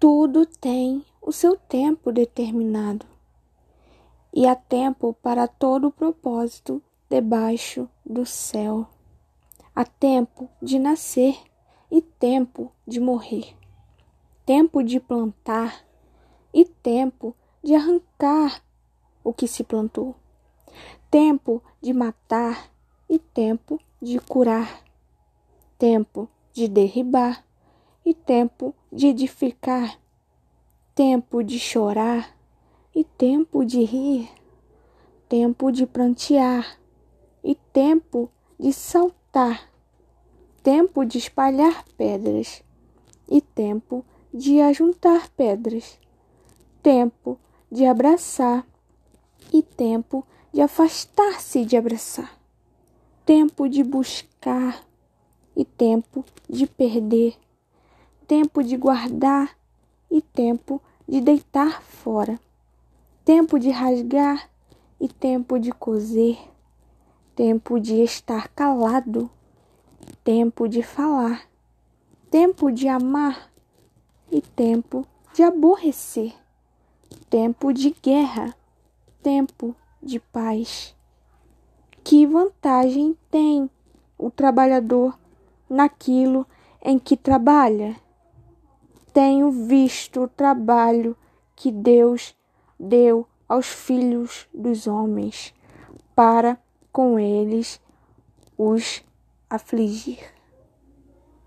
Tudo tem o seu tempo determinado, e há tempo para todo o propósito debaixo do céu. Há tempo de nascer e tempo de morrer, tempo de plantar e tempo de arrancar o que se plantou, tempo de matar e tempo de curar, tempo de derribar e tempo de edificar, tempo de chorar e tempo de rir, tempo de prantear e tempo de saltar, tempo de espalhar pedras e tempo de ajuntar pedras, tempo de abraçar e tempo de afastar-se de abraçar, tempo de buscar e tempo de perder tempo de guardar e tempo de deitar fora, tempo de rasgar e tempo de coser, tempo de estar calado, tempo de falar, tempo de amar. E tempo de aborrecer, tempo de guerra, tempo de paz. Que vantagem tem o trabalhador naquilo em que trabalha? Tenho visto o trabalho que Deus deu aos filhos dos homens para com eles os afligir.